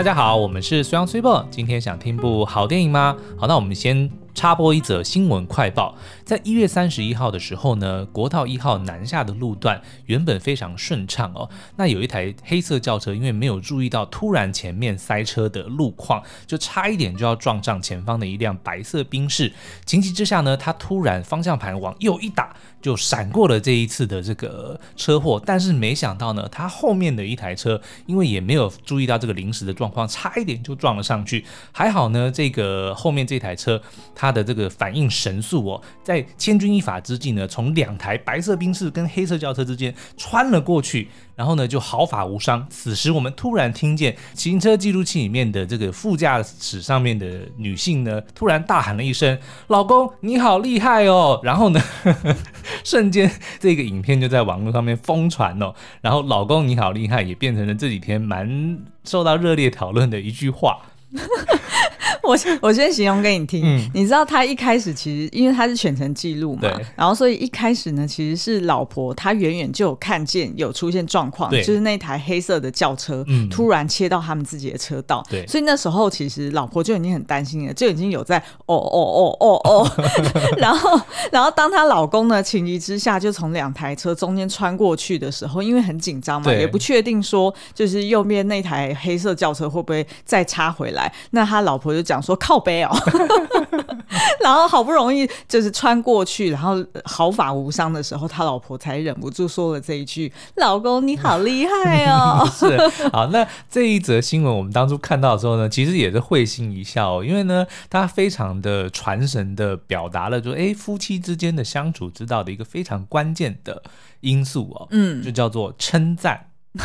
大家好，我们是苏阳虽报，今天想听部好电影吗？好，那我们先。插播一则新闻快报，在一月三十一号的时候呢，国道一号南下的路段原本非常顺畅哦，那有一台黑色轿车，因为没有注意到突然前面塞车的路况，就差一点就要撞上前方的一辆白色宾士，情急之下呢，他突然方向盘往右一打，就闪过了这一次的这个车祸，但是没想到呢，他后面的一台车因为也没有注意到这个临时的状况，差一点就撞了上去，还好呢，这个后面这台车他。他的这个反应神速哦，在千钧一发之际呢，从两台白色宾士跟黑色轿车之间穿了过去，然后呢就毫发无伤。此时我们突然听见行车记录器里面的这个副驾驶上面的女性呢，突然大喊了一声：“老公，你好厉害哦！”然后呢，瞬间这个影片就在网络上面疯传哦。然后“老公，你好厉害”也变成了这几天蛮受到热烈讨论的一句话。我我先形容给你听，嗯、你知道他一开始其实因为他是全程记录嘛，然后所以一开始呢，其实是老婆她远远就有看见有出现状况，对就是那台黑色的轿车突然切到他们自己的车道，对。所以那时候其实老婆就已经很担心了，就已经有在哦哦哦哦哦，然后然后当她老公呢情急之下就从两台车中间穿过去的时候，因为很紧张嘛，也不确定说就是右边那台黑色轿车会不会再插回来，那他老婆就讲。说靠背哦，然后好不容易就是穿过去，然后毫发无伤的时候，他老婆才忍不住说了这一句：“老公你好厉害哦。”是好，那这一则新闻我们当初看到的时候呢，其实也是会心一笑哦，因为呢，他非常的传神的表达了说，哎，夫妻之间的相处之道的一个非常关键的因素哦，嗯，就叫做称赞。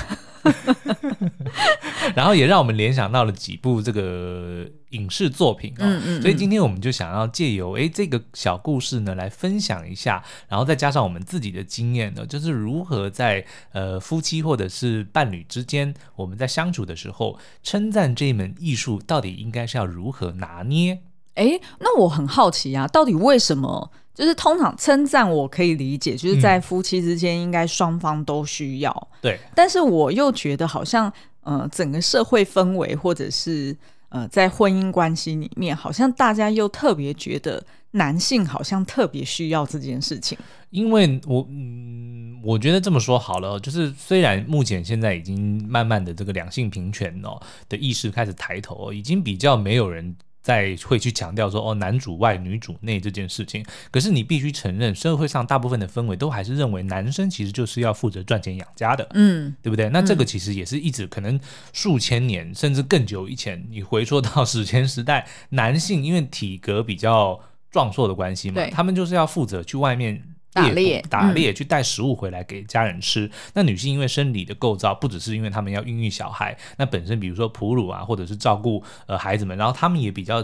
然后也让我们联想到了几部这个影视作品哦，嗯嗯嗯，所以今天我们就想要借由诶这个小故事呢来分享一下，然后再加上我们自己的经验呢，就是如何在呃夫妻或者是伴侣之间，我们在相处的时候，称赞这一门艺术到底应该是要如何拿捏？诶，那我很好奇啊，到底为什么？就是通常称赞我可以理解，就是在夫妻之间应该双方都需要。嗯、对，但是我又觉得好像，呃，整个社会氛围或者是呃，在婚姻关系里面，好像大家又特别觉得男性好像特别需要这件事情。因为我嗯，我觉得这么说好了，就是虽然目前现在已经慢慢的这个两性平权哦的意识开始抬头，已经比较没有人。再会去强调说哦，男主外女主内这件事情，可是你必须承认，社会上大部分的氛围都还是认为男生其实就是要负责赚钱养家的，嗯，对不对？那这个其实也是一直可能数千年甚至更久以前，你回溯到史前时代，男性因为体格比较壮硕的关系嘛，他们就是要负责去外面。打猎，打猎去带食物回来给家人吃。嗯、那女性因为生理的构造，不只是因为她们要孕育小孩，那本身比如说哺乳啊，或者是照顾呃孩子们，然后她们也比较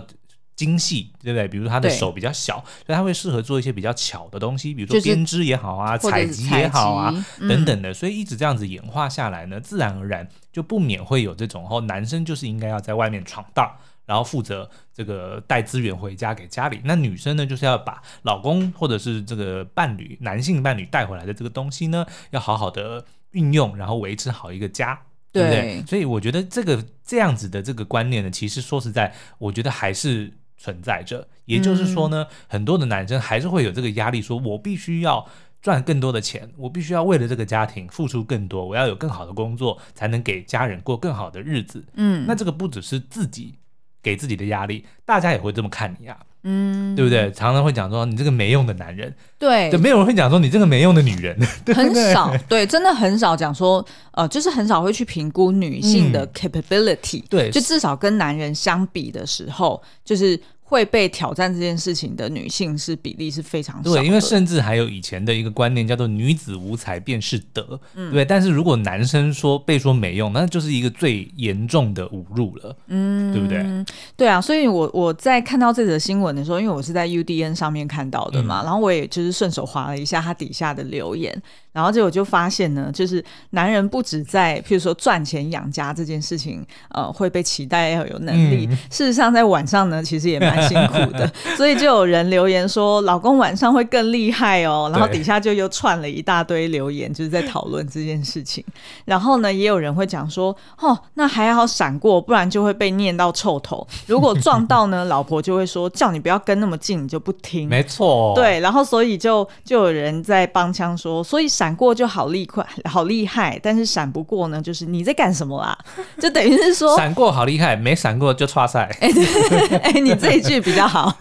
精细，对不对？比如说她的手比较小，所以她会适合做一些比较巧的东西，比如说编织也好啊，采集也好啊，嗯、等等的。所以一直这样子演化下来呢，自然而然就不免会有这种，哦，男生就是应该要在外面闯荡。然后负责这个带资源回家给家里，那女生呢，就是要把老公或者是这个伴侣，男性伴侣带回来的这个东西呢，要好好的运用，然后维持好一个家，对，对不对？所以我觉得这个这样子的这个观念呢，其实说实在，我觉得还是存在着。也就是说呢，嗯、很多的男生还是会有这个压力，说我必须要赚更多的钱，我必须要为了这个家庭付出更多，我要有更好的工作，才能给家人过更好的日子。嗯，那这个不只是自己。给自己的压力，大家也会这么看你啊，嗯，对不对？常常会讲说你这个没用的男人，对，就没有人会讲说你这个没用的女人，很少，对，真的很少讲说，呃，就是很少会去评估女性的 capability，、嗯、对，就至少跟男人相比的时候，就是。会被挑战这件事情的女性是比例是非常少的。对，因为甚至还有以前的一个观念叫做“女子无才便是德”，嗯、对。但是如果男生说被说没用，那就是一个最严重的侮辱了，嗯，对不对？对啊，所以我我在看到这则新闻的时候，因为我是在 UDN 上面看到的嘛，嗯、然后我也就是顺手划了一下他底下的留言。然后结果就发现呢，就是男人不止在譬如说赚钱养家这件事情，呃，会被期待要有能力。嗯、事实上，在晚上呢，其实也蛮蛮辛苦的，所以就有人留言说老公晚上会更厉害哦，然后底下就又串了一大堆留言，就是在讨论这件事情。然后呢，也有人会讲说，哦，那还好闪过，不然就会被念到臭头。如果撞到呢，老婆就会说叫你不要跟那么近，你就不听。没错，对，然后所以就就有人在帮腔说，所以闪过就好厉快，好厉害，但是闪不过呢，就是你在干什么啊？就等于是说 闪过好厉害，没闪过就差赛。哎、欸欸，你这一句比较好。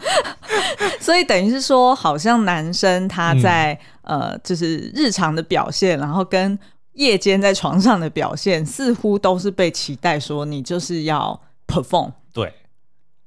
所以等于是说，好像男生他在、嗯、呃，就是日常的表现，然后跟夜间在床上的表现，似乎都是被期待说你就是要 perform。对，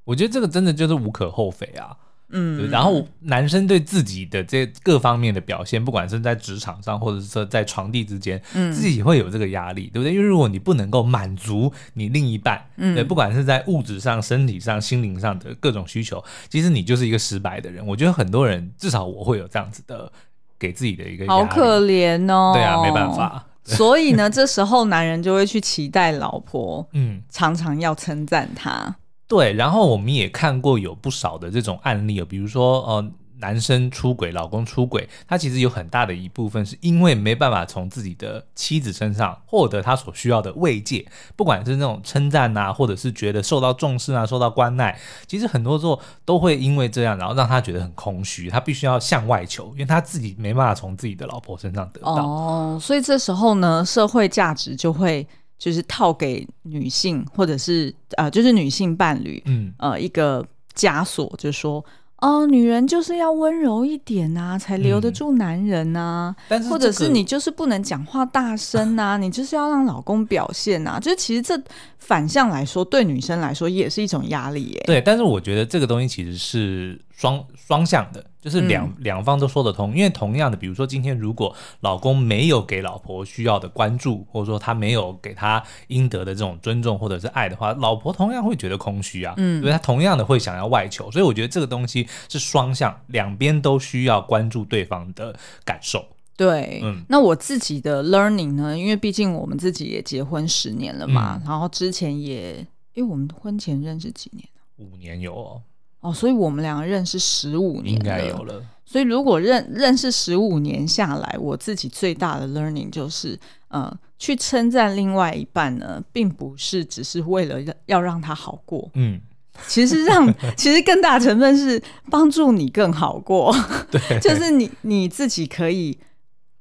我觉得这个真的就是无可厚非啊。嗯，然后男生对自己的这各方面的表现，不管是在职场上，或者是说在床地之间，嗯，自己也会有这个压力，对不对？因为如果你不能够满足你另一半，嗯，对，不管是在物质上、身体上、心灵上的各种需求，其实你就是一个失败的人。我觉得很多人，至少我会有这样子的给自己的一个压力，好可怜哦。对啊，没办法。所以呢，这时候男人就会去期待老婆，嗯，常常要称赞他。对，然后我们也看过有不少的这种案例，比如说呃，男生出轨，老公出轨，他其实有很大的一部分是因为没办法从自己的妻子身上获得他所需要的慰藉，不管是那种称赞啊，或者是觉得受到重视啊，受到关爱，其实很多时候都会因为这样，然后让他觉得很空虚，他必须要向外求，因为他自己没办法从自己的老婆身上得到。哦，所以这时候呢，社会价值就会。就是套给女性，或者是呃，就是女性伴侣，嗯，呃，一个枷锁，就是说，哦，女人就是要温柔一点啊，才留得住男人啊。但是，或者是你就是不能讲话大声啊，你就是要让老公表现呐。就是其实这反向来说，对女生来说也是一种压力耶。对，但是我觉得这个东西其实是双双向的。就是两两方都说得通，因为同样的，比如说今天如果老公没有给老婆需要的关注，或者说他没有给他应得的这种尊重或者是爱的话，老婆同样会觉得空虚啊，嗯，所以他同样的会想要外求，所以我觉得这个东西是双向，两边都需要关注对方的感受。对，嗯，那我自己的 learning 呢，因为毕竟我们自己也结婚十年了嘛，嗯、然后之前也，因为我们婚前认识几年？五年有哦。哦，所以我们两个认识十五年，应该有了。所以如果认认识十五年下来，我自己最大的 learning 就是，呃，去称赞另外一半呢，并不是只是为了要让他好过，嗯，其实让其实更大成分是帮助你更好过，对，就是你你自己可以。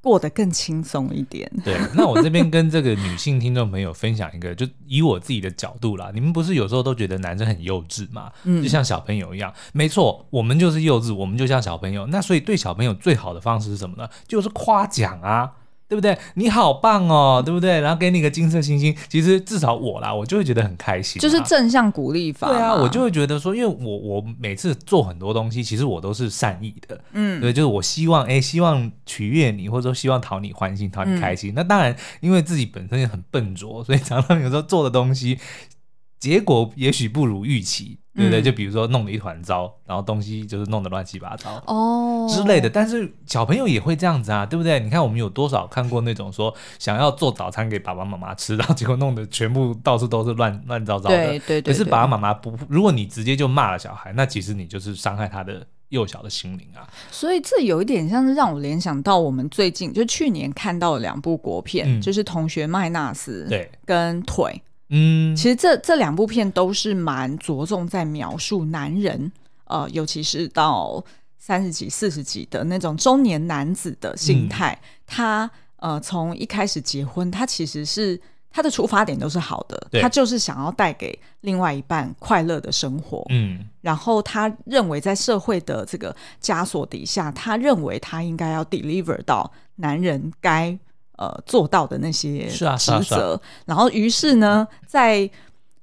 过得更轻松一点。对，那我这边跟这个女性听众朋友分享一个，就以我自己的角度啦。你们不是有时候都觉得男生很幼稚吗？嗯，就像小朋友一样。没错，我们就是幼稚，我们就像小朋友。那所以对小朋友最好的方式是什么呢？就是夸奖啊。对不对？你好棒哦，对不对？然后给你个金色星星，其实至少我啦，我就会觉得很开心，就是正向鼓励法。对啊，我就会觉得说，因为我我每次做很多东西，其实我都是善意的，嗯，对，就是我希望哎，希望取悦你，或者说希望讨你欢心，讨你开心。嗯、那当然，因为自己本身也很笨拙，所以常常有时候做的东西。结果也许不如预期，对不对？嗯、就比如说弄了一团糟，然后东西就是弄得乱七八糟哦之类的。但是小朋友也会这样子啊，对不对？你看我们有多少看过那种说想要做早餐给爸爸妈妈吃，然后结果弄得全部到处都是乱 乱糟糟的。对对对。可是爸爸妈妈不，如果你直接就骂了小孩，那其实你就是伤害他的幼小的心灵啊。所以这有一点像是让我联想到我们最近就去年看到的两部国片，嗯、就是《同学麦纳斯》对跟《腿》。嗯，其实这这两部片都是蛮着重在描述男人，呃，尤其是到三十几、四十几的那种中年男子的心态。嗯、他呃，从一开始结婚，他其实是他的出发点都是好的，他就是想要带给另外一半快乐的生活。嗯，然后他认为在社会的这个枷锁底下，他认为他应该要 deliver 到男人该。呃，做到的那些职责，是啊，是啊，是啊，然后于是呢，在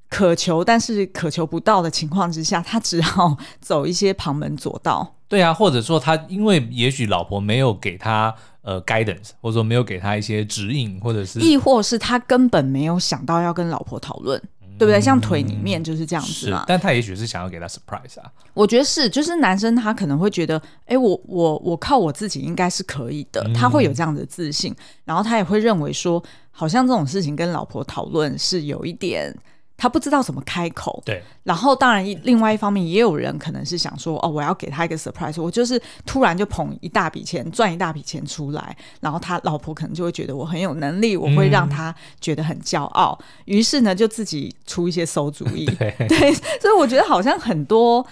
渴求但是渴求不到的情况之下，他只好走一些旁门左道。对啊，或者说他因为也许老婆没有给他呃 guidance，或者说没有给他一些指引，或者是亦或是他根本没有想到要跟老婆讨论。对不对？像腿里面就是这样子嘛。但他也许是想要给他 surprise 啊。我觉得是，就是男生他可能会觉得，哎，我我我靠我自己应该是可以的，他会有这样的自信，然后他也会认为说，好像这种事情跟老婆讨论是有一点他不知道怎么开口。对。然后，当然，另外一方面，也有人可能是想说，哦，我要给他一个 surprise，我就是突然就捧一大笔钱，赚一大笔钱出来，然后他老婆可能就会觉得我很有能力，我会让他觉得很骄傲。嗯、于是呢，就自己出一些馊主意。对。对。所以我觉得好像很多。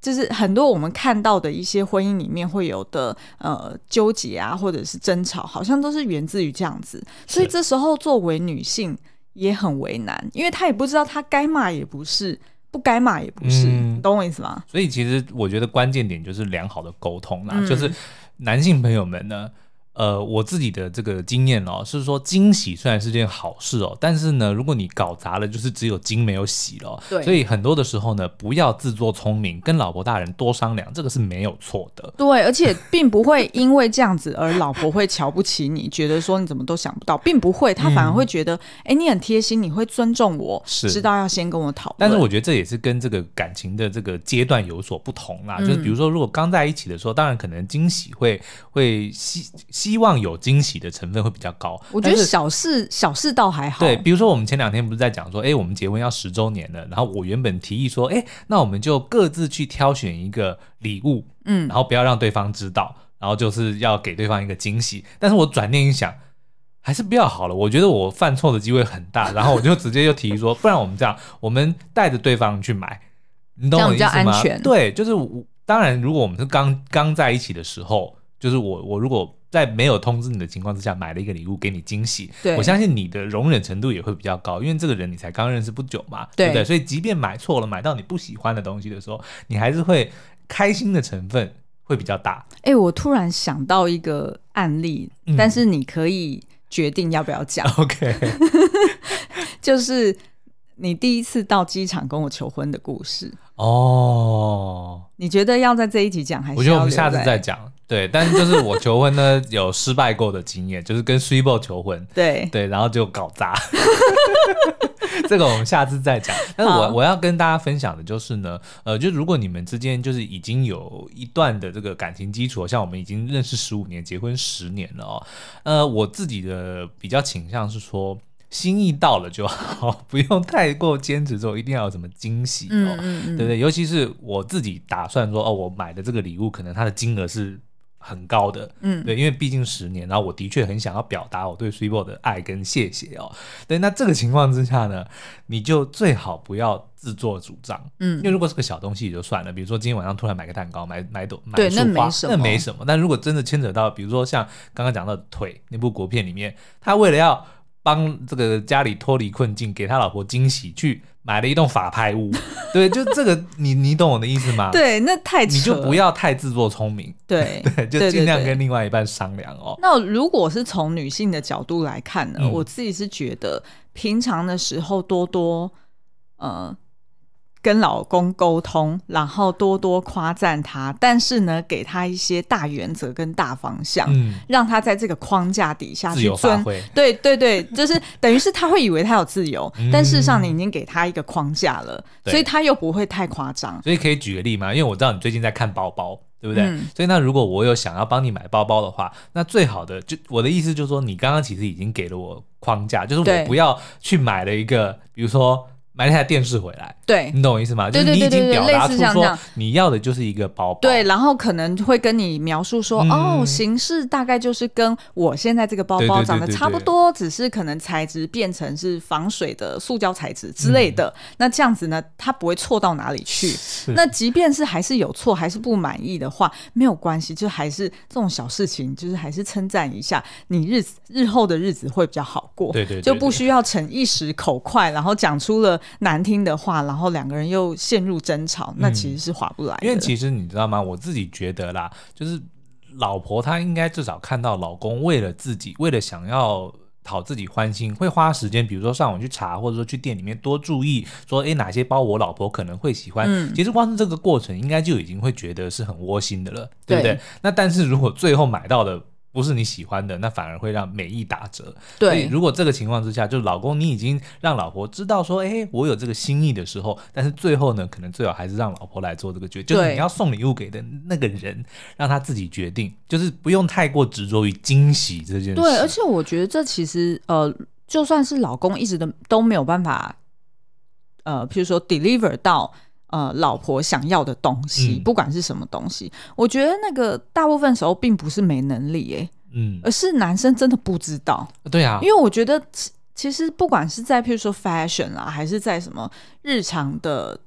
就是很多我们看到的一些婚姻里面会有的呃纠结啊，或者是争吵，好像都是源自于这样子。所以这时候作为女性也很为难，因为他也不知道他该骂也不是，不该骂也不是，嗯，懂我意思吗？所以其实我觉得关键点就是良好的沟通啦，嗯，就是男性朋友们呢。呃，我自己的这个经验哦，是说惊喜虽然是件好事哦，但是呢，如果你搞砸了，就是只有惊没有喜了。对，所以很多的时候呢，不要自作聪明，跟老婆大人多商量，这个是没有错的。对，而且并不会因为这样子而 老婆会瞧不起你，觉得说你怎么都想不到，并不会，她反而会觉得，哎、嗯，你很贴心，你会尊重我，是知道要先跟我讨论。但是我觉得这也是跟这个感情的这个阶段有所不同啦，嗯、就是比如说，如果刚在一起的时候，当然可能惊喜会会希希。希望有惊喜的成分会比较高，我觉得小事小事倒还好。对，比如说我们前两天不是在讲说，哎，我们结婚要十周年了，然后我原本提议说，哎，那我们就各自去挑选一个礼物，嗯，然后不要让对方知道，然后就是要给对方一个惊喜。但是我转念一想，还是不要好了，我觉得我犯错的机会很大，然后我就直接就提议说，不然我们这样，我们带着对方去买，你懂我意思吗？对，就是我当然，如果我们是刚刚在一起的时候，就是我我如果。在没有通知你的情况之下，买了一个礼物给你惊喜，对，我相信你的容忍程度也会比较高，因为这个人你才刚认识不久嘛，对，对不对？所以即便买错了，买到你不喜欢的东西的时候，你还是会开心的成分会比较大。哎，我突然想到一个案例，嗯，但是你可以决定要不要讲。OK，就是你第一次到机场跟我求婚的故事。哦，你觉得要在这一集讲，还是？我觉得我们下次再讲。对，但是就是我求婚呢，有失败过的经验，就是跟 Super 求婚，对对，然后就搞砸。这个我们下次再讲。但是我我要跟大家分享的就是呢，呃，就如果你们之间就是已经有一段的这个感情基础，像我们已经认识十五年，结婚十年了哦，呃，我自己的比较倾向是说。心意到了就好，不用太过坚持说一定要有什么惊喜哦，嗯嗯嗯对不对？尤其是我自己打算说哦，我买的这个礼物可能它的金额是很高的，嗯，对，因为毕竟十年，然后我的确很想要表达我对 Super 的爱跟谢谢哦。对，那这个情况之下呢，你就最好不要自作主张，嗯，因为如果是个小东西也就算了，比如说今天晚上突然买个蛋糕，买买朵买束花，那没什么，那没什么。但如果真的牵扯到，比如说像刚刚讲到的腿那部国片里面，他为了要帮这个家里脱离困境，给他老婆惊喜，去买了一栋法拍屋。对，就这个，你你懂我的意思吗？对，那太，你就不要太自作聪明。对 对，就尽量跟另外一半商量哦。那如果是从女性的角度来看呢，嗯、我自己是觉得平常的时候多多呃。跟老公沟通，然后多多夸赞他，但是呢，给他一些大原则跟大方向，嗯，让他在这个框架底下去遵。对对对，就是等于是他会以为他有自由，嗯，但事实上你已经给他一个框架了，所以他又不会太夸张。所以可以举个例吗？因为我知道你最近在看包包，对不对？嗯，所以那如果我有想要帮你买包包的话，那最好的就我的意思就是说，你刚刚其实已经给了我框架，就是我不要去买了一个，比如说。买了台电视回来，对，你懂我意思吗？就是你已经表达出说你要的就是一个包包，对，然后可能会跟你描述说，嗯、哦，形式大概就是跟我现在这个包包长得差不多，只是可能材质变成是防水的塑胶材质之类的。嗯、那这样子呢，它不会错到哪里去。那即便是还是有错，还是不满意的话，没有关系，就还是这种小事情，就是还是称赞一下，你日子日后的日子会比较好过。对对，对，对，就不需要逞一时口快，然后讲出了。难听的话，然后两个人又陷入争吵，那其实是划不来的。因为其实你知道吗？我自己觉得啦，就是老婆她应该至少看到老公为了自己，为了想要讨自己欢心，会花时间，比如说上网去查，或者说去店里面多注意，说诶哪些包我老婆可能会喜欢。嗯，其实光是这个过程，应该就已经会觉得是很窝心的了，对不对？对。那但是如果最后买到的，不是你喜欢的，那反而会让美意打折。对，如果这个情况之下，就是老公你已经让老婆知道说，哎，我有这个心意的时候，但是最后呢，可能最好还是让老婆来做这个决定，就是你要送礼物给的那个人，让他自己决定，就是不用太过执着于惊喜这件事。对，而且我觉得这其实呃，就算是老公一直都都没有办法呃，譬如说 deliver 到呃老婆想要的东西，嗯、不管是什么东西，我觉得那个大部分时候并不是没能力、欸，哎，嗯，而是男生真的不知道。对啊，因为我觉得其实不管是在譬如说 fashion 啦，还是在什么日常的。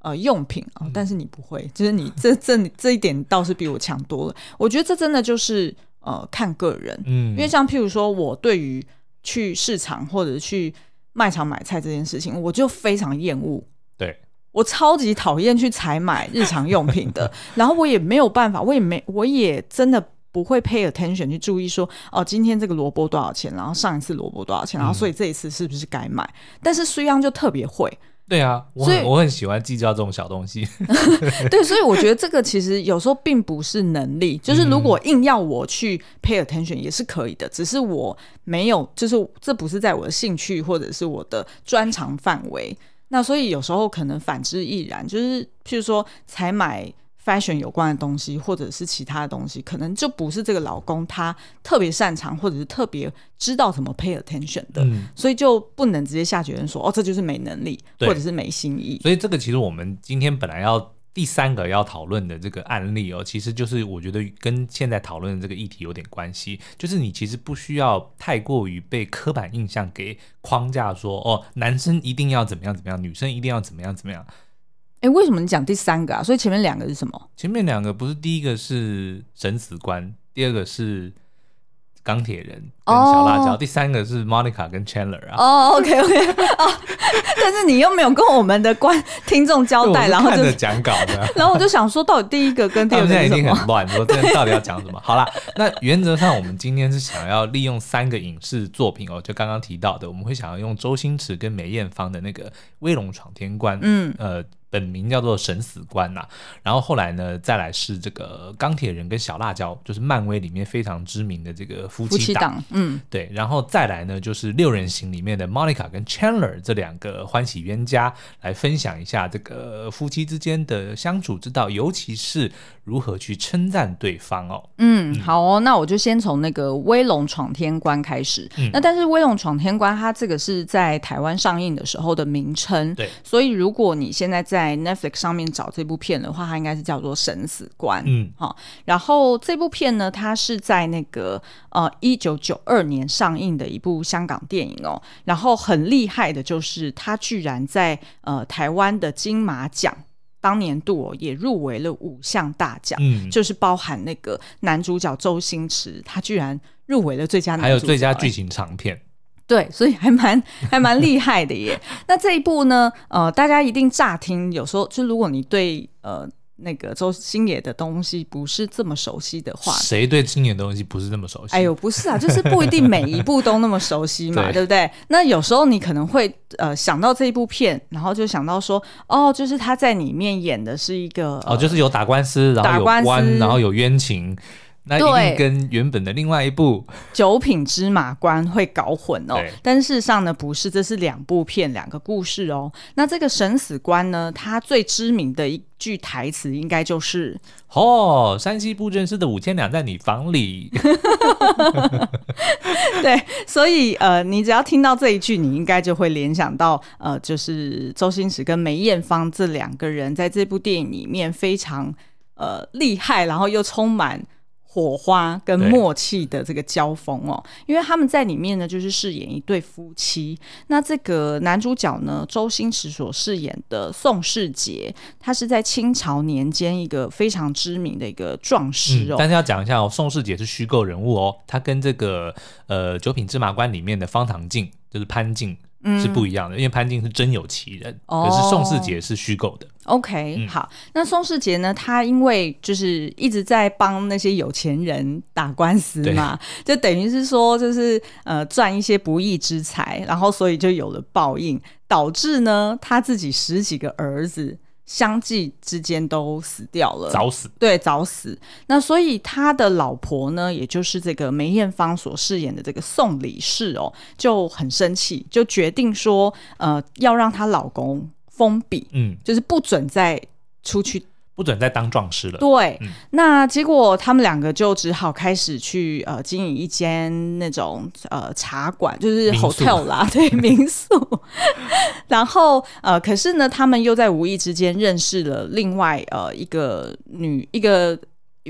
呃，用品啊、哦，但是你不会，嗯、就是你这这这一点倒是比我强多了。我觉得这真的就是呃看个人，嗯，因为像譬如说我对于去市场或者去卖场买菜这件事情，我就非常厌恶。对，我超级讨厌去采买日常用品的，然后我也没有办法，我也没，我也真的不会 pay attention 去注意说，哦，今天这个萝卜多少钱，然后上一次萝卜多少钱，然后所以这一次是不是该买？嗯、但是苏央就特别会。对啊，我很我很喜欢计较这种小东西。对，所以我觉得这个其实有时候并不是能力，就是如果硬要我去 pay attention 也是可以的，只是我没有，就是这不是在我的兴趣或者是我的专长范围。那所以有时候可能反之亦然，就是譬如说才买。fashion 有关的东西，或者是其他的东西，可能就不是这个老公他特别擅长，或者是特别知道怎么 pay attention 的，嗯、所以就不能直接下结论说哦，这就是没能力，或者是没心意。所以这个其实我们今天本来要第三个要讨论的这个案例哦，其实就是我觉得跟现在讨论的这个议题有点关系，就是你其实不需要太过于被刻板印象给框架说，说哦，男生一定要怎么样怎么样，女生一定要怎么样怎么样。哎，为什么你讲第三个啊？所以前面两个是什么？前面两个不是第一个是审死官，第二个是钢铁人跟小辣椒，oh. 第三个是 Monica 跟 Chandler 啊。哦、oh,，OK OK，哦、oh,，但是你又没有跟我们的观听众交代，然后就讲稿的，然后我就想说，到底第一个跟第二个现在已经很乱，说这到底要讲什么？好啦，那原则上我们今天是想要利用三个影视作品哦，就刚刚提到的，我们会想要用周星驰跟梅艳芳的那个《威龙闯天关》，嗯，呃。本名叫做神死官呐、啊，然后后来呢，再来是这个钢铁人跟小辣椒，就是漫威里面非常知名的这个夫妻档，嗯，对，然后再来呢，就是六人行里面的 Monica 跟 Chandler 这两个欢喜冤家，来分享一下这个夫妻之间的相处之道，尤其是如何去称赞对方哦。嗯，好哦，那我就先从那个威龙闯天关开始。嗯、那但是威龙闯天关它这个是在台湾上映的时候的名称，对，所以如果你现在在在 Netflix 上面找这部片的话，它应该是叫做《生死官》。嗯，好。然后这部片呢，它是在那个呃一九九二年上映的一部香港电影哦。然后很厉害的就是，它居然在呃台湾的金马奖当年度哦，也入围了五项大奖，嗯，就是包含那个男主角周星驰，他居然入围了最佳男主角，还有最佳剧情长片。对，所以还蛮还蛮厉害的耶。那这一部呢，呃，大家一定乍听，有时候就如果你对呃那个周星野的东西不是这么熟悉的话，谁对星野的东西不是这么熟悉？哎呦，不是啊，就是不一定每一部都那么熟悉嘛，对，对不对？那有时候你可能会呃想到这一部片，然后就想到说，哦，就是他在里面演的是一个哦，就是有打官司，然后有官司，然后有冤情。那一定跟原本的另外一部《九品芝麻官》会搞混哦，对但事实上呢，不是，这是两部片，两个故事哦。那这个审死官呢，他最知名的一句台词应该就是“哦，山西布政司的五千两在你房里。”对，所以呃，你只要听到这一句，你应该就会联想到呃，就是周星驰跟梅艳芳这两个人在这部电影里面非常呃厉害，然后又充满。火花跟默契的这个交锋哦，因为他们在里面呢，就是饰演一对夫妻。那这个男主角呢，周星驰所饰演的宋世杰，他是在清朝年间一个非常知名的一个壮士哦。嗯、但是要讲一下哦，宋世杰是虚构人物哦，他跟这个呃《九品芝麻官》里面的方唐镜就是潘靖。是不一样的，因为潘金是真有其人，哦、可是宋世杰是虚构的。OK，、嗯、好，那宋世杰呢？他因为就是一直在帮那些有钱人打官司嘛，就等于是说，就是呃赚一些不义之财，然后所以就有了报应，导致呢他自己十几个儿子。相继之间都死掉了，早死。对，早死。那所以他的老婆呢，也就是这个梅艳芳所饰演的这个宋李氏哦，就很生气，就决定说，呃，要让她老公封笔，嗯，就是不准再出去不准再当壮士了。对，嗯、那结果他们两个就只好开始去呃经营一间那种呃茶馆，就是 hotel 啦，对民宿。然后呃，可是呢，他们又在无意之间认识了另外呃一个女一个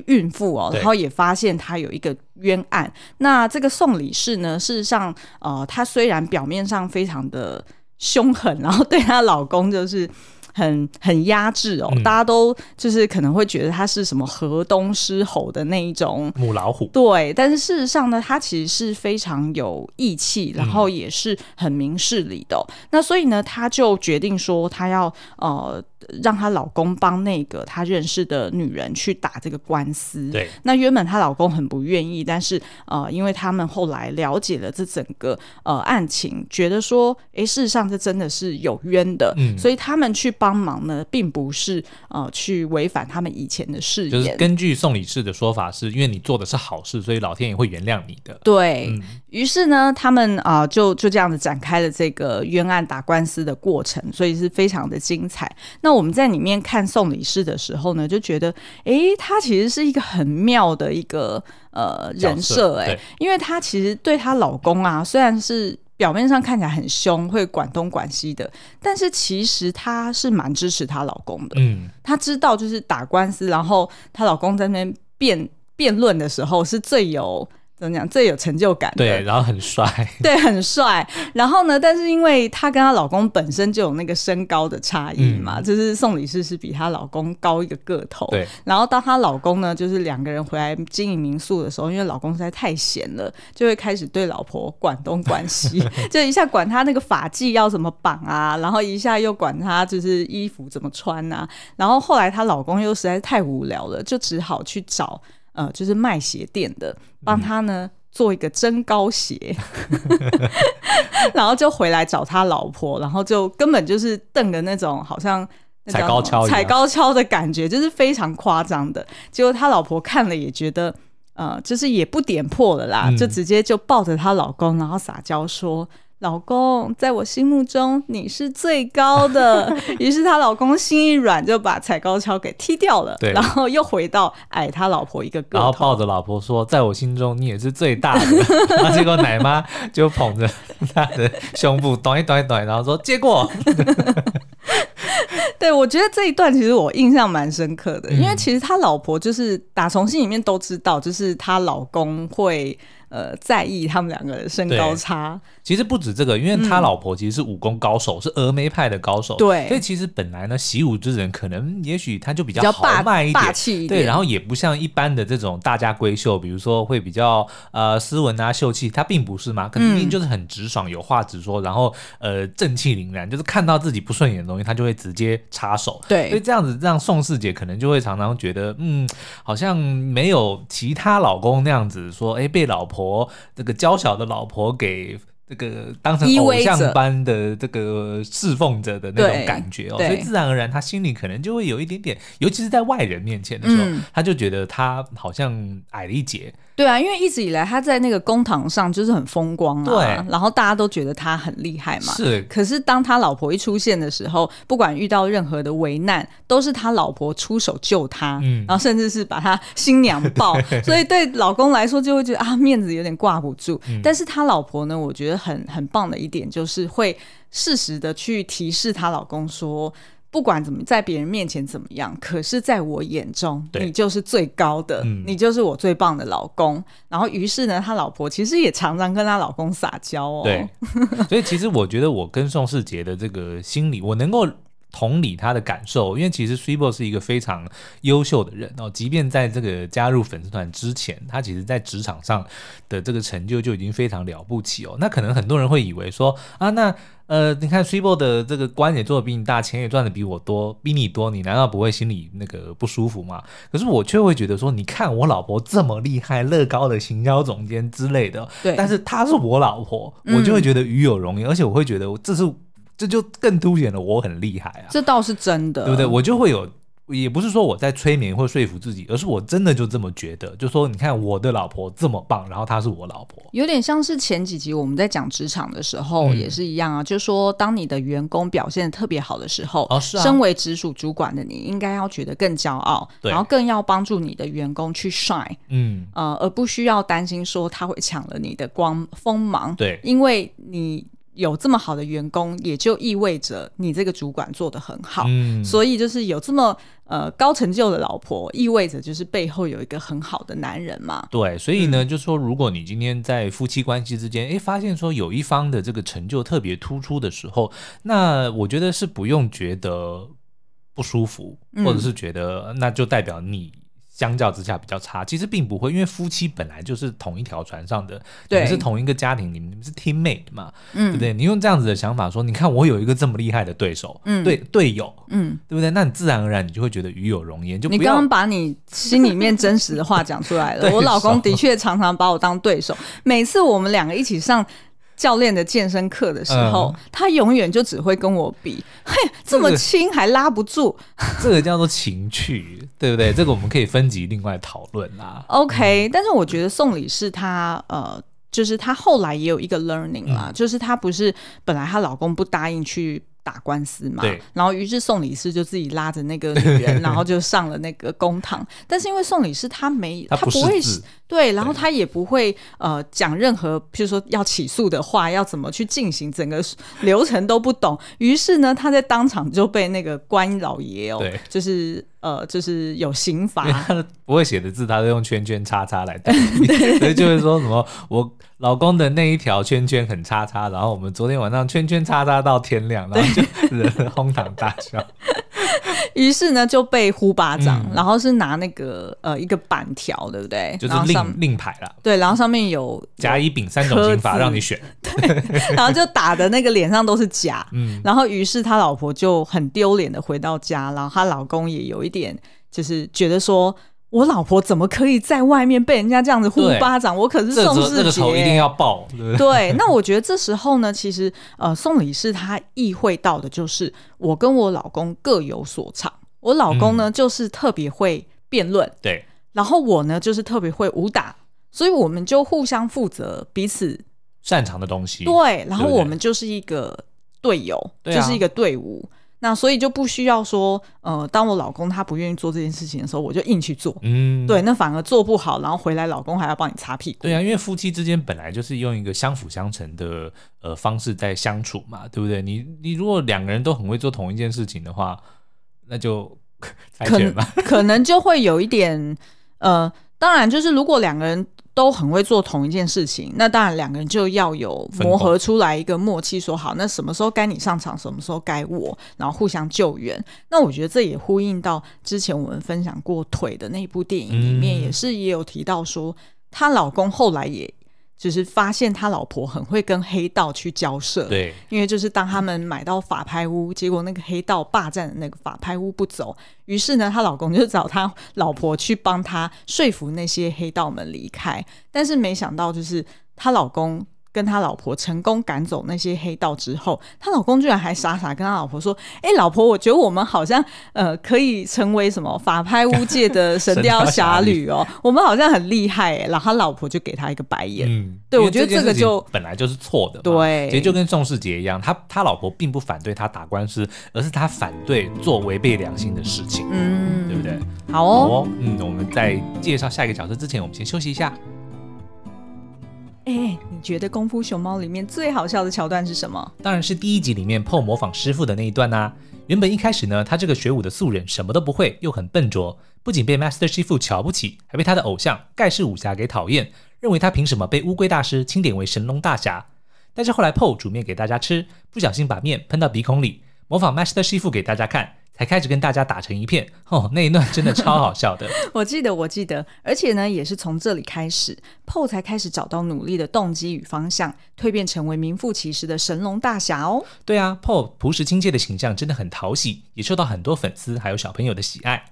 孕妇哦，然后也发现她有一个冤案。那这个宋理事呢，事实上呃，她虽然表面上非常的凶狠，然后对她老公就是。很很压制哦，嗯、大家都就是可能会觉得他是什么河东狮吼的那一种母老虎，对。但是事实上呢，他其实是非常有义气，然后也是很明事理的、哦。嗯、那所以呢，他就决定说，他要呃。让她老公帮那个她认识的女人去打这个官司。对，那原本她老公很不愿意，但是呃，因为他们后来了解了这整个呃案情，觉得说，哎，事实上这真的是有冤的，嗯，所以他们去帮忙呢，并不是呃去违反他们以前的誓言。就是根据宋理事的说法，是因为你做的是好事，所以老天爷会原谅你的。对、嗯、于是呢，他们啊、呃、就就这样子展开了这个冤案打官司的过程，所以是非常的精彩。那我们在里面看宋理事的时候呢，就觉得，哎，他其实是一个很妙的一个呃人设，哎，因为她其实对她老公啊，虽然是表面上看起来很凶，会管东管西的，但是其实她是蛮支持她老公的。嗯，她知道就是打官司，然后她老公在那边辩辩论的时候是最有。怎么讲？最有成就感的。对，然后很帅。对，很帅。然后呢？但是因为她跟她老公本身就有那个身高的差异嘛，嗯、就是宋理事是比她老公高一个个头。对。然后当她老公呢，就是两个人回来经营民宿的时候，因为老公实在太闲了，就会开始对老婆管东管西，就一下管她那个发髻要怎么绑啊，然后一下又管她就是衣服怎么穿啊。然后后来她老公又实在是太无聊了，就只好去找。呃，就是卖鞋店的，帮他呢做一个增高鞋，然后就回来找他老婆，然后就根本就是瞪的那种，好像踩高跷、踩高跷的感觉，就是非常夸张的。结果他老婆看了也觉得，呃，就是也不点破了啦，嗯、就直接就抱着她老公，然后撒娇说。老公，在我心目中你是最高的。于是她老公心一软，就把踩高跷给踢掉了。对，然后又回到矮他老婆一个个，然后抱着老婆说：“在我心中你也是最大的。”然后结果奶妈就捧着她的胸部，短一短一短，然后说：“结果。”对，我觉得这一段其实我印象蛮深刻的，嗯、因为其实他老婆就是打从心里面都知道，就是她老公会。呃，在意他们两个的身高差。其实不止这个，因为他老婆其实是武功高手，嗯、是峨眉派的高手。对，所以其实本来呢，习武之人可能也许他就比较豪迈一点，霸气一点。对，然后也不像一般的这种大家闺秀，比如说会比较呃斯文啊秀气，他并不是嘛，肯定就是很直爽，有话直说，然后呃正气凛然，就是看到自己不顺眼的东西，他就会直接插手。对，所以这样子让宋世杰可能就会常常觉得，嗯，好像没有其他老公那样子说，哎，被老婆这个。娇小的老婆给这个当成偶像般的这个侍奉着的那种感觉哦，所以自然而然他心里可能就会有一点点，尤其是在外人面前的时候，嗯、他就觉得他好像矮了一截。对啊，因为一直以来他在那个公堂上就是很风光啊，对，然后大家都觉得他很厉害嘛。是，可是当他老婆一出现的时候，不管遇到任何的危难，都是他老婆出手救他，嗯，然后甚至是把他新娘抱，所以对老公来说就会觉得啊，面子有点挂不住。嗯，但是他老婆呢，我觉得很很棒的一点就是会适时的去提示他老公说。不管怎么在别人面前怎么样，可是在我眼中，你就是最高的，嗯、你就是我最棒的老公。然后，于是呢，他老婆其实也常常跟他老公撒娇哦。对，所以其实我觉得我跟宋世杰的这个心理，我能够同理他的感受，因为其实 Switchboard 是一个非常优秀的人哦。即便在这个加入粉丝团之前，他其实在职场上的这个成就就已经非常了不起哦。那可能很多人会以为说啊，那。呃，你看 Switchboard 的这个官也做的比你大，钱也赚的比我多，比你多，你难道不会心里那个不舒服吗？可是我却会觉得说，你看我老婆这么厉害，乐高的行销总监之类的，对，但是她是我老婆，我就会觉得与有荣焉，嗯、而且我会觉得这是这就更凸显了我很厉害啊，这倒是真的，对不对？我就会有也不是说我在催眠或说服自己，而是我真的就这么觉得。就说你看我的老婆这么棒，然后她是我老婆，有点像是前几集我们在讲职场的时候、嗯、也是一样啊。就说当你的员工表现得特别好的时候，哦是啊、身为直属主管的你应该要觉得更骄傲，对然后更要帮助你的员工去 shine，嗯呃，而不需要担心说他会抢了你的光锋芒，对，因为你。有这么好的员工，也就意味着你这个主管做得很好。嗯，所以就是有这么呃高成就的老婆，意味着就是背后有一个很好的男人嘛。对，所以呢，嗯、就是说如果你今天在夫妻关系之间，哎，发现说有一方的这个成就特别突出的时候，那我觉得是不用觉得不舒服，或者是觉得那就代表你。相较之下比较差，其实并不会，因为夫妻本来就是同一条船上的，对，你们是同一个家庭，你们是 teammate 嘛，嗯，对不对？你用这样子的想法说，你看我有一个这么厉害的对手，嗯，对，队友，嗯，对不对？那你自然而然你就会觉得与有荣焉。就，你刚刚把你心里面真实的话讲出来了。我老公的确常常把我当对手，每次我们两个一起上。教练的健身课的时候，嗯、他永远就只会跟我比，嘿，这么轻还拉不住，这个叫做情趣，对不对？这个我们可以分级另外讨论啦。OK，、嗯、但是我觉得送礼是她呃，就是她后来也有一个 learning 啦，嗯、就是她不是本来她老公不答应去。打官司嘛，然后于是宋理师就自己拉着那个女人，然后就上了那个公堂。但是因为宋理师他没，他不，会对，然后他也不会呃讲任何，譬如说要起诉的话，要怎么去进行，整个流程都不懂。于是呢，他在当场就被那个官老爷哦，对。就是。呃，就是有刑罚，他不会写的字，他都用圈圈叉叉来代替，所以就是说什么我老公的那一条圈圈很叉叉，然后我们昨天晚上圈圈叉叉到天亮，然后就人哄堂大笑。于是呢，就被呼巴掌，嗯、然后是拿那个呃一个板条，对不对？就是令令牌了。对，然后上面有甲乙丙三种刑罚让你选，对，然后就打的那个脸上都是甲。嗯，然后于是他老婆就很丢脸的回到家，然后她老公也有一点就是觉得说，我老婆怎么可以在外面被人家这样子呼巴掌？我可是宋世杰，这个仇一定要报。对，对，那我觉得这时候呢，其实呃，宋理事他意会到的就是，我跟我老公各有所长。我老公呢，嗯、就是特别会辩论，对，然后我呢，就是特别会武打，所以我们就互相负责彼此擅长的东西。对，然后我们就是一个队友，对对就是一个队伍。那所以就不需要说，呃，当我老公他不愿意做这件事情的时候，我就硬去做。嗯，对，那反而做不好，然后回来老公还要帮你擦屁股。对啊，因为夫妻之间本来就是用一个相辅相成的呃方式在相处嘛，对不对？你你如果两个人都很会做同一件事情的话。那就 可能可能就会有一点，呃，当然就是如果两个人都很会做同一件事情，那当然两个人就要有磨合出来一个默契，说好，那什么时候该你上场，什么时候该我，然后互相救援。那我觉得这也呼应到之前我们分享过腿的那一部电影里面，也是也有提到说，她老公后来也。就是发现他老婆很会跟黑道去交涉，对，因为就是当他们买到法拍屋，结果那个黑道霸占的那个法拍屋不走，于是呢，她老公就找他老婆去帮他说服那些黑道们离开，但是没想到就是她老公。跟他老婆成功赶走那些黑道之后，他老公居然还傻傻跟他老婆说：“哎、欸，老婆，我觉得我们好像呃可以成为什么法拍屋界的神雕侠侣哦，我们好像很厉害。”哎，然后他老婆就给他一个白眼。嗯，对，我觉得这个就本来就是错的。对，其实就跟宋世杰一样，他他老婆并不反对他打官司，而是他反对做违背良心的事情。嗯，对不对？好哦，好哦。嗯，我们在介绍下一个角色之前，我们先休息一下。哎、你觉得《功夫熊猫》里面最好笑的桥段是什么？当然是第一集里面 PO 模仿师傅的那一段啦、啊。原本一开始呢，他这个学武的素人什么都不会，又很笨拙，不仅被 Master 师傅瞧不起，还被他的偶像盖世武侠给讨厌，认为他凭什么被乌龟大师钦点为神龙大侠？但是后来 PO 煮面给大家吃，不小心把面喷到鼻孔里，模仿 Master 师傅给大家看。才开始跟大家打成一片哦，那一段真的超好笑的。我记得，我记得，而且呢，也是从这里开始，PO 才开始找到努力的动机与方向，蜕变成为名副其实的神龙大侠哦。对啊，PO 朴实亲切的形象真的很讨喜，也受到很多粉丝还有小朋友的喜爱。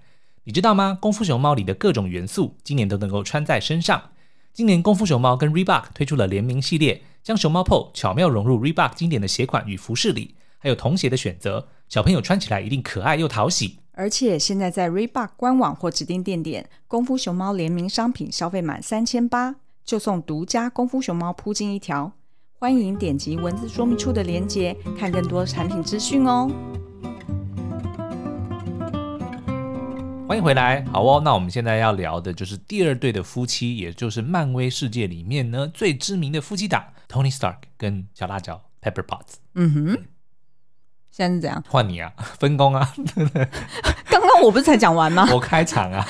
你知道吗？功夫熊猫里的各种元素，今年都能够穿在身上。今年功夫熊猫跟 Reebok 推出了联名系列，将熊猫 PO 巧妙融入 Reebok 经典的鞋款与服饰里，还有童鞋的选择。小朋友穿起来一定可爱又讨喜，而且现在在 Reebok 官网或指定店点，功夫熊猫联名商品消费满三千八，就送独家功夫熊猫铺巾一条。欢迎点击文字说明处的链接，看更多产品资讯哦。欢迎回来，好哦。那我们现在要聊的就是第二对的夫妻，也就是漫威世界里面呢最知名的夫妻档，Tony Stark 跟小辣椒 Pepper Potts。嗯哼。现在是怎样？换你啊，分工啊？刚刚我不是才讲完吗？我开场啊，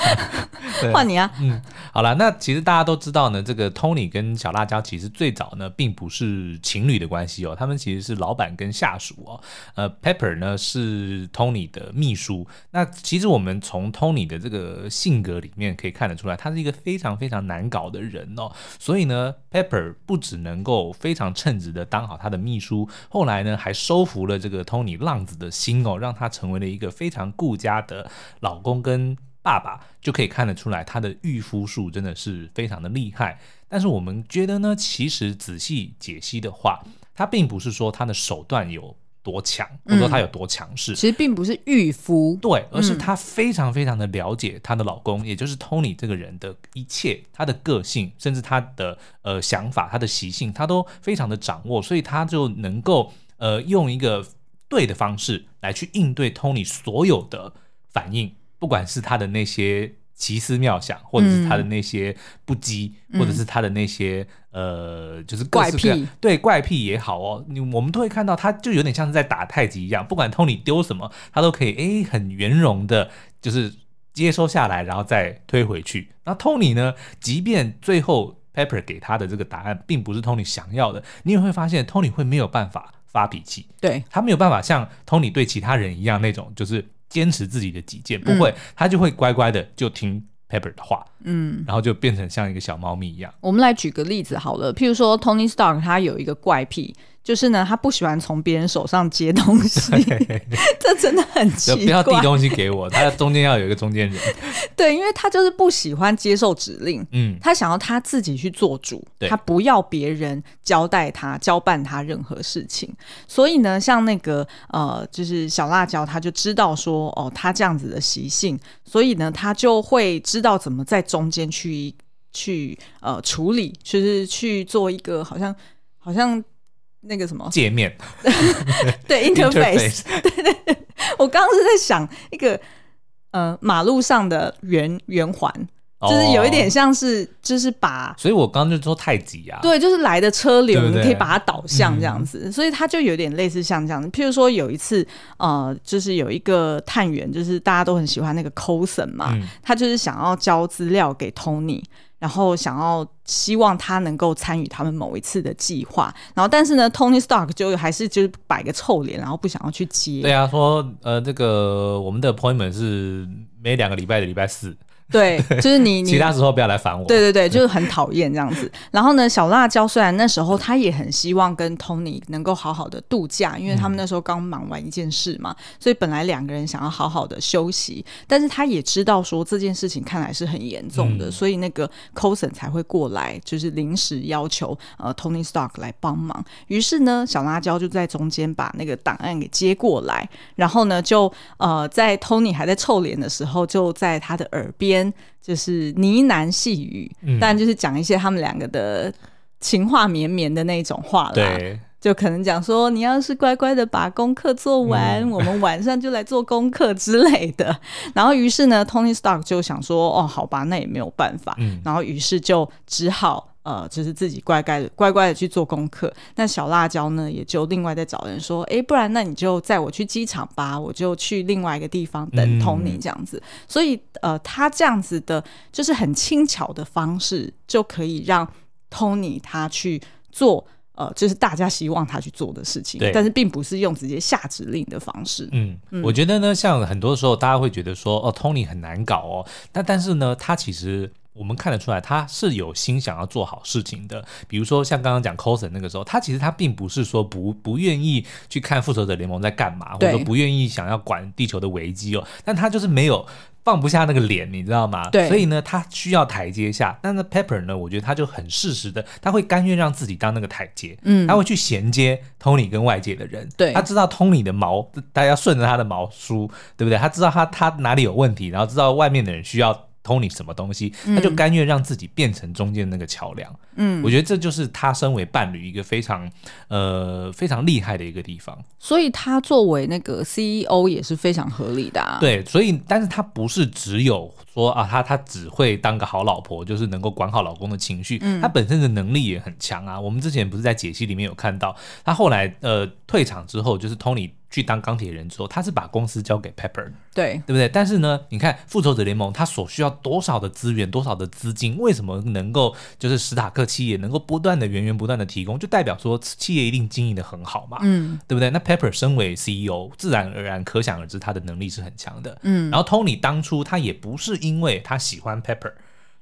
换你啊。嗯，好了，那其实大家都知道呢，这个 Tony 跟小辣椒其实最早呢并不是情侣的关系哦，他们其实是老板跟下属哦。呃，Pepper 呢是 Tony 的秘书。那其实我们从 Tony 的这个性格里面可以看得出来，他是一个非常非常难搞的人哦。所以呢，Pepper 不只能够非常称职的当好他的秘书，后来呢还收服了这个 Tony。浪子的心哦，让他成为了一个非常顾家的老公跟爸爸，就可以看得出来他的御夫术真的是非常的厉害。但是我们觉得呢，其实仔细解析的话，他并不是说他的手段有多强，或者说他有多强势，其实并不是御夫，对，而是他非常非常的了解他的老公，也就是 Tony 这个人的一切，他的个性，甚至他的呃想法、他的习性，他都非常的掌握，所以他就能够呃用一个。对的方式来去应对 Tony 所有的反应，不管是他的那些奇思妙想，或者是他的那些不羁，嗯、或者是他的那些呃，就是怪癖，对怪癖也好哦，你我们都会看到，他就有点像是在打太极一样，不管 Tony 丢什么，他都可以诶很圆融的，就是接收下来，然后再推回去。那 Tony 呢，即便最后 Pepper 给他的这个答案并不是 Tony 想要的，你也会发现 Tony 会没有办法。发脾气，对，他没有办法像 Tony 对其他人一样那种，就是坚持自己的己见，不会，嗯、他就会乖乖的就听 Pepper 的话，嗯，然后就变成像一个小猫咪一样。我们来举个例子好了，譬如说 Tony Stark 他有一个怪癖。就是呢，他不喜欢从别人手上接东西，对 这真的很奇怪。不要递东西给我，他中间要有一个中间人。对，因为他就是不喜欢接受指令，嗯，他想要他自己去做主，对他不要别人交代他、交办他任何事情。所以呢，像那个呃，就是小辣椒，他就知道说，哦，他这样子的习性，所以呢，他就会知道怎么在中间去去呃处理，就是去做一个好像好像。那个什么？界面，对 interface，对对对，我刚刚是在想一个呃马路上的圆圆环，就是有一点像是就是把，所以我刚刚就说太极啊，对，就是来的车流你可以把它导向这样子，所以它就有点类似像这样子。譬如说有一次呃，就是有一个探员，就是大家都很喜欢那个 Coulson 嘛，他就是想要交资料给 Tony。然后想要希望他能够参与他们某一次的计划，然后但是呢，Tony Stark 就还是就是摆个臭脸，然后不想要去接。对啊，说呃，这个我们的 appointment 是每两个礼拜的礼拜四。对，就是你，你其他时候不要来烦我。对对对，就是很讨厌这样子。然后呢，小辣椒虽然那时候他也很希望跟 Tony 能够好好的度假，因为他们那时候刚忙完一件事嘛，所以本来两个人想要好好的休息。但是他也知道说这件事情看来是很严重的，嗯、所以那个 Coulson 才会过来，就是临时要求呃 Tony Stark 来帮忙。于是呢，小辣椒就在中间把那个档案给接过来，然后呢，就呃在 Tony 还在臭脸的时候，就在他的耳边。就是呢喃细语，嗯、但就是讲一些他们两个的情话绵绵的那种话啦。对，就可能讲说，你要是乖乖的把功课做完，嗯、我们晚上就来做功课之类的。然后于是呢，Tony Stark 就想说，哦，好吧，那也没有办法。嗯、然后于是就只好。呃，就是自己乖乖的、乖乖的去做功课。那小辣椒呢，也就另外再找人说，哎，不然那你就载我去机场吧，我就去另外一个地方等 Tony 这样子。嗯、所以，呃，他这样子的，就是很轻巧的方式，就可以让 Tony 他去做，呃，就是大家希望他去做的事情。对但是并不是用直接下指令的方式。嗯，嗯我觉得呢，像很多时候大家会觉得说，哦，Tony 很难搞哦。但但是呢，他其实。我们看得出来，他是有心想要做好事情的。比如说，像刚刚讲 Coulson 那个时候，他其实他并不是说不不愿意去看复仇者联盟在干嘛，对或者不愿意想要管地球的危机哦，但他就是没有放不下那个脸，你知道吗？对，所以呢，他需要台阶下。但是 Pepper 呢，我觉得他就很适时的，他会甘愿让自己当那个台阶，嗯，他会去衔接 Tony 跟外界的人，对，他知道 Tony 的毛，大家顺着他的毛梳，对不对？他知道他他哪里有问题，然后知道外面的人需要。Tony 什么东西，他就甘愿让自己变成中间那个桥梁。嗯，我觉得这就是他身为伴侣一个非常呃非常厉害的一个地方。所以他作为那个 CEO 也是非常合理的啊。对，所以但是他不是只有说啊，他他只会当个好老婆，就是能够管好老公的情绪。嗯，他本身的能力也很强啊。我们之前不是在解析里面有看到，他后来呃退场之后，就是 Tony。去当钢铁人之后，他是把公司交给 Pepper，对对不对？但是呢，你看复仇者联盟，他所需要多少的资源，多少的资金，为什么能够就是史塔克企业能够不断的源源不断的提供，就代表说企业一定经营的很好嘛，嗯，对不对？那 Pepper 身为 CEO，自然而然可想而知他的能力是很强的，嗯。然后 Tony 当初他也不是因为他喜欢 Pepper。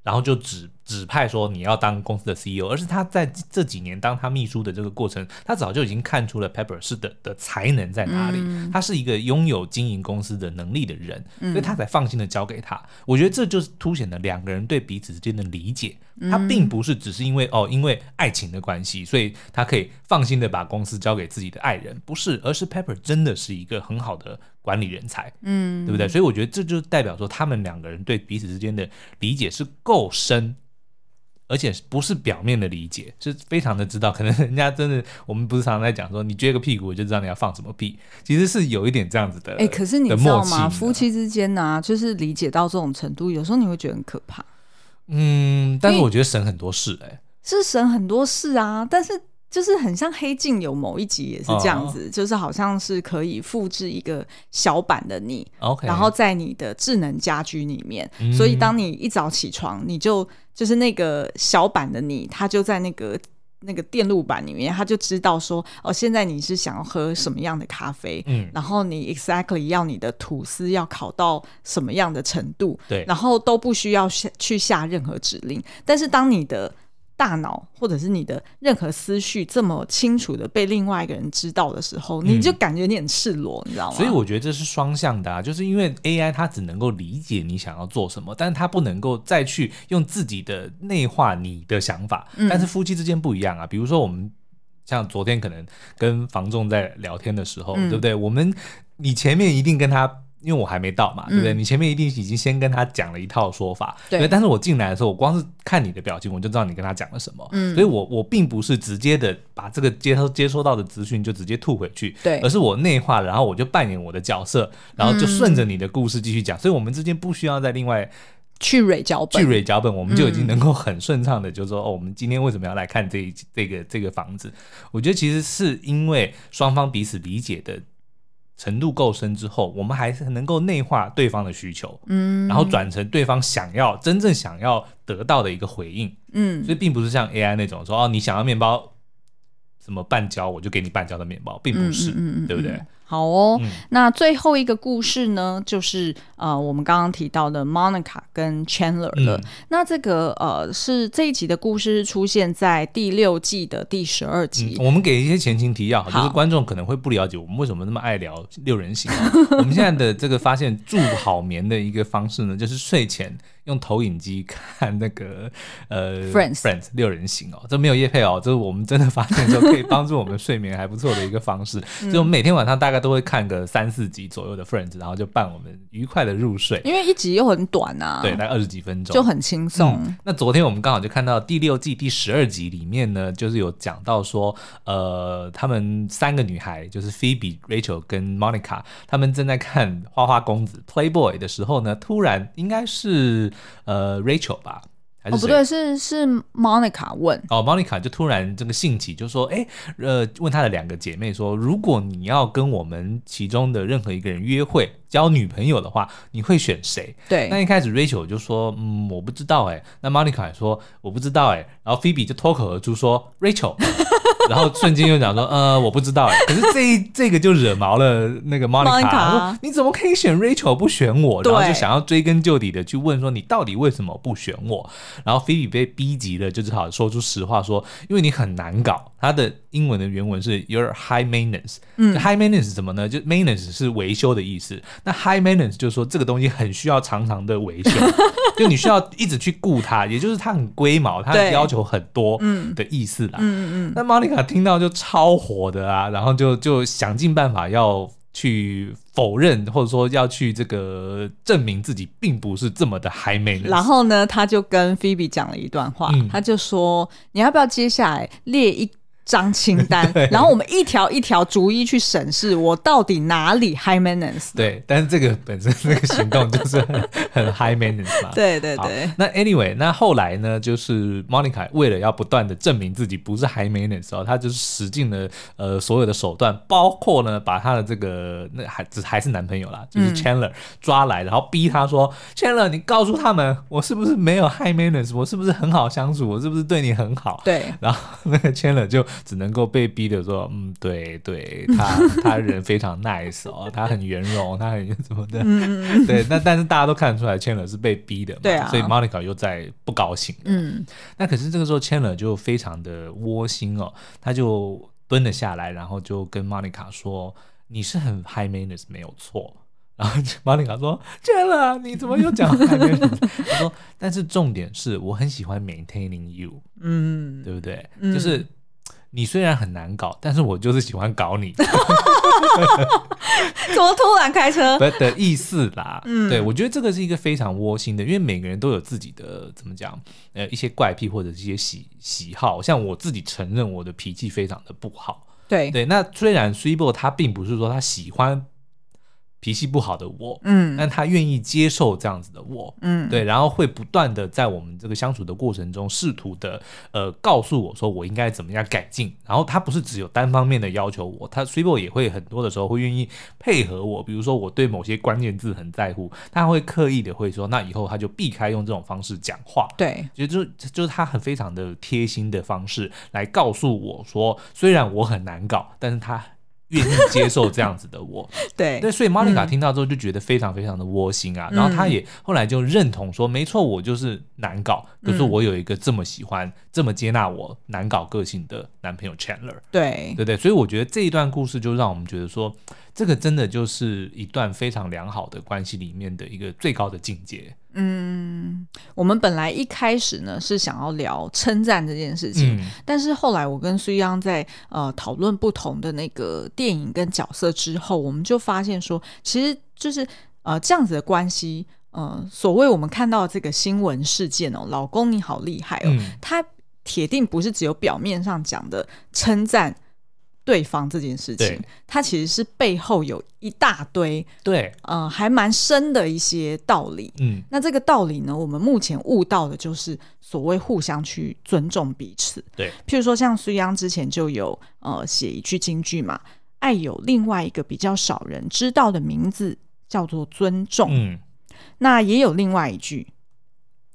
然后就指指派说你要当公司的 CEO，而是他在这几年当他秘书的这个过程，他早就已经看出了 Pepper 是的的才能在哪里，嗯、他是一个拥有经营公司的能力的人，所以他才放心的交给他。我觉得这就是凸显了两个人对彼此之间的理解，他并不是只是因为哦因为爱情的关系，所以他可以放心的把公司交给自己的爱人，不是，而是 Pepper 真的是一个很好的。管理人才，嗯，对不对？所以我觉得这就代表说，他们两个人对彼此之间的理解是够深，而且不是表面的理解，是非常的知道。可能人家真的，我们不是常常在讲说，你撅个屁股我就知道你要放什么屁，其实是有一点这样子的。哎、欸，可是你知道吗？夫妻之间呢、啊，就是理解到这种程度，有时候你会觉得很可怕。嗯，但是我觉得省很多事、欸，哎，是省很多事啊，但是。就是很像黑镜，有某一集也是这样子，oh. 就是好像是可以复制一个小版的你，Okay. 然后在你的智能家居里面，嗯、所以当你一早起床，你就就是那个小版的你，他就在那个那个电路板里面，他就知道说，哦，现在你是想要喝什么样的咖啡，嗯，然后你 exactly 要你的吐司要烤到什么样的程度，对，然后都不需要下去下任何指令，但是当你的大脑或者是你的任何思绪这么清楚的被另外一个人知道的时候，你就感觉你很赤裸，嗯、你知道吗？所以我觉得这是双向的啊，就是因为 AI 它只能够理解你想要做什么，但是它不能够再去用自己的内化你的想法。嗯、但是夫妻之间不一样啊，比如说我们像昨天可能跟房仲在聊天的时候，嗯、对不对？我们你前面一定跟他。因为我还没到嘛，对不对？嗯、你前面一定已经先跟他讲了一套说法，对。但是我进来的时候，我光是看你的表情，我就知道你跟他讲了什么。嗯。所以我我并不是直接的把这个接收接收到的资讯就直接吐回去，对。而是我内化，然后我就扮演我的角色，然后就顺着你的故事继续讲。嗯、所以我们之间不需要再另外去蕊脚本，去蕊脚本，我们就已经能够很顺畅的就说，嗯、哦，我们今天为什么要来看这一这个这个房子？我觉得其实是因为双方彼此理解的。程度够深之后，我们还是能够内化对方的需求，嗯，然后转成对方想要真正想要得到的一个回应，嗯，所以并不是像 AI 那种说哦，你想要面包什么半焦，我就给你半焦的面包，并不是，嗯嗯嗯、对不对？好哦，嗯、那最后一个故事呢，就是呃，我们刚刚提到的 Monica 跟 Chandler 的。嗯、那这个呃，是这一集的故事出现在第六季的第十二集。嗯、我们给一些前情提要，就是观众可能会不了解我们为什么那么爱聊六人行。我们现在的这个发现助好眠的一个方式呢，就是睡前用投影机看那个呃 Friends Friends 六人行哦，这没有夜配哦，这是我们真的发现说可以帮助我们睡眠还不错的一个方式。嗯、就我们每天晚上大概。都会看个三四集左右的 Friends，然后就伴我们愉快的入睡。因为一集又很短啊，对，大概二十几分钟，就很轻松。嗯。那昨天我们刚好就看到第六季第十二集里面呢，就是有讲到说，呃，他们三个女孩，就是 Phoebe、Rachel 跟 Monica，他们正在看《花花公子》Playboy 的时候呢，突然应该是呃 Rachel 吧。哦，不对，是是 Monica 问哦，Monica 就突然这个兴起，就说，哎，呃，问她的两个姐妹说，如果你要跟我们其中的任何一个人约会，交女朋友的话，你会选谁？对，那一开始 Rachel 就说，嗯，我不知道，哎，那 Monica 也说我不知道，哎，然后 Phoebe 就脱口而出说 Rachel。然后瞬间又讲说，呃，我不知道哎，可是这 这个就惹毛了那个 Monica，说你怎么可以选 Rachel 不选我？然后就想要追根究底的去问说，你到底为什么不选我？然后 Phoebe 被逼急了，就只好说出实话说，因为你很难搞。它的英文的原文是 Your high maintenance。嗯，high maintenance 是什么呢？就 maintenance 是维修的意思。那 high maintenance 就是说这个东西很需要常常的维修，就你需要一直去顾它，也就是它很龟毛，它要求很多的意思啦。嗯嗯嗯。那 Monica 听到就超火的啊，然后就就想尽办法要。去否认，或者说要去这个证明自己并不是这么的 high maintenance。然后呢，他就跟 Phoebe 讲了一段话，嗯、他就说：“你要不要接下来列一？”张清 单，然后我们一条一条逐一去审视，我到底哪里 high maintenance？对，但是这个本身这个行动就是很，很 high maintenance 嘛。对对对。那 anyway，那后来呢，就是 Monica 为了要不断的证明自己不是 high maintenance 哦，她就是使尽了呃所有的手段，包括呢把她的这个那还只还是男朋友啦，就是 Chandler 抓来，然后逼他说、嗯、Chandler，你告诉他们我是不是没有 high maintenance？我是不是很好相处？我是不是对你很好？对。然后那个 Chandler 就。只能够被逼的说，嗯，对对，他 他人非常 nice 哦，他很圆融，他很什么的，嗯、对。那但是大家都看得出来，Chandler 是被逼的嘛，对啊。所以 Monica 又在不高兴。嗯。那可是这个时候，Chandler 就非常的窝心哦，他就蹲了下来，然后就跟 Monica 说：“你是很 high maintenance 没有错。”然后 Monica 说：“Chandler，你怎么又讲 high maintenance？” 他说：“但是重点是我很喜欢 maintaining you，嗯，对不对？嗯、就是。”你虽然很难搞，但是我就是喜欢搞你。怎么突然开车？不的意思啦。嗯，对，我觉得这个是一个非常窝心的，因为每个人都有自己的怎么讲，呃，一些怪癖或者一些喜喜好。像我自己承认我的脾气非常的不好。对对，那虽然 Swebo 他并不是说他喜欢。脾气不好的我，嗯，但他愿意接受这样子的我，嗯，对，然后会不断的在我们这个相处的过程中，试图的呃告诉我说我应该怎么样改进。然后他不是只有单方面的要求我，他 Swebo 也会很多的时候会愿意配合我。比如说我对某些关键字很在乎，他会刻意的会说，那以后他就避开用这种方式讲话。对，就就就是他很非常的贴心的方式来告诉我说，虽然我很难搞，但是他。愿意接受这样子的我，对。对，所以 Monica 听到之后就觉得非常非常的窝心啊，嗯、然后她也后来就认同说，没错，我就是难搞，可、是我有一个这么喜欢、嗯、这么接纳我难搞个性的男朋友 Chandler，对。对对，所以我觉得这一段故事就让我们觉得说，这个真的就是一段非常良好的关系里面的一个最高的境界。嗯，我们本来一开始呢是想要聊称赞这件事情，嗯、但是后来我跟苏央在呃讨论不同的那个电影跟角色之后，我们就发现说，其实就是呃这样子的关系，呃，所谓我们看到这个新闻事件哦，老公你好厉害哦，嗯、他铁定不是只有表面上讲的称赞。对方这件事情，它其实是背后有一大堆对，呃，还蛮深的一些道理。嗯，那这个道理呢，我们目前悟到的就是所谓互相去尊重彼此。对，譬如说像苏央之前就有呃写一句京剧嘛，爱有另外一个比较少人知道的名字，叫做尊重。嗯，那也有另外一句，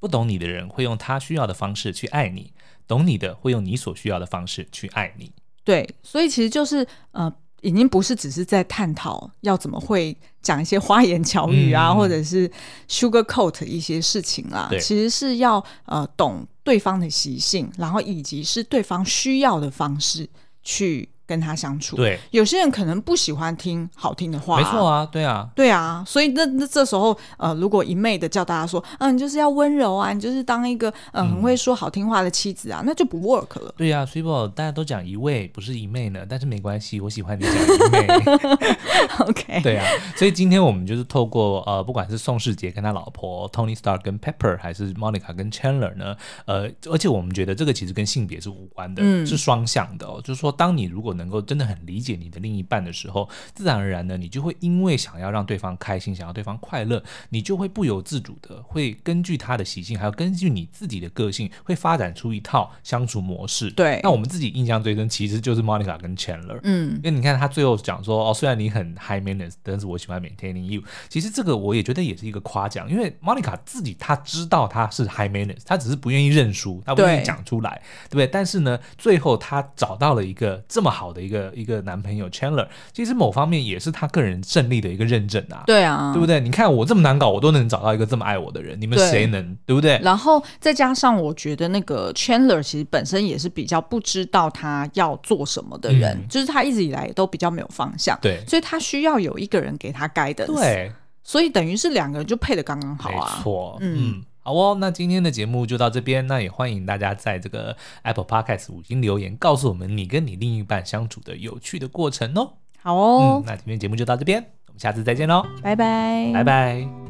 不懂你的人会用他需要的方式去爱你，懂你的会用你所需要的方式去爱你。对，所以其实就是呃，已经不是只是在探讨要怎么会讲一些花言巧语啊，嗯、或者是 sugar coat 一些事情啦。对其实是要呃懂对方的习性，然后以及是对方需要的方式去。跟他相处，对，有些人可能不喜欢听好听的话，没错啊，对啊，对啊，所以那那这时候，呃，如果一昧的叫大家说，嗯，你就是要温柔啊，你就是当一个嗯、呃、很会说好听话的妻子啊，嗯、那就不 work 了。对啊，Swebo 大家都讲一味，不是一昧呢，但是没关系，我喜欢你讲一昧。OK，对啊，所以今天我们就是透过呃，不管是宋世杰跟他老婆 Tony Stark 跟 Pepper，还是 Monica 跟 Chandler 呢，呃，而且我们觉得这个其实跟性别是无关的，嗯、是双向的哦，就是说，当你如果能够真的很理。解你的另一半的时候，自然而然呢，你就会因为想要让对方开心，想要对方快乐，你就会不由自主的会根据他的习性，还有根据你自己的个性，会发展出一套相处模式。对，那我们自己印象最深其实就是 Monica 跟 Chandler。嗯，因为你看他最后讲说，哦，虽然你很 high maintenance，但是我喜欢 maintaining you。其实这个我也觉得也是一个夸奖，因为 Monica 自己他知道他是 high maintenance，他只是不愿意认输，他不愿意讲出来，对，对不对？但是呢，最后他找到了一个这么好好的一个一个男朋友 Chandler，其实某方面也是他个人胜利的一个认证啊。对啊，对不对？你看我这么难搞，我都能找到一个这么爱我的人，你们谁能？对，对不对？然后再加上我觉得那个 Chandler 其实本身也是比较不知道他要做什么的人，嗯、就是他一直以来都比较没有方向。对，所以他需要有一个人给他 guidance。对，所以等于是两个人就配的刚刚好啊。没错，嗯。嗯好哦，那今天的节目就到这边。那也欢迎大家在这个 Apple Podcast 五星留言，告诉我们你跟你另一半相处的有趣的过程哦。好哦，嗯，那今天节目就到这边，我们下次再见喽，拜拜，拜拜。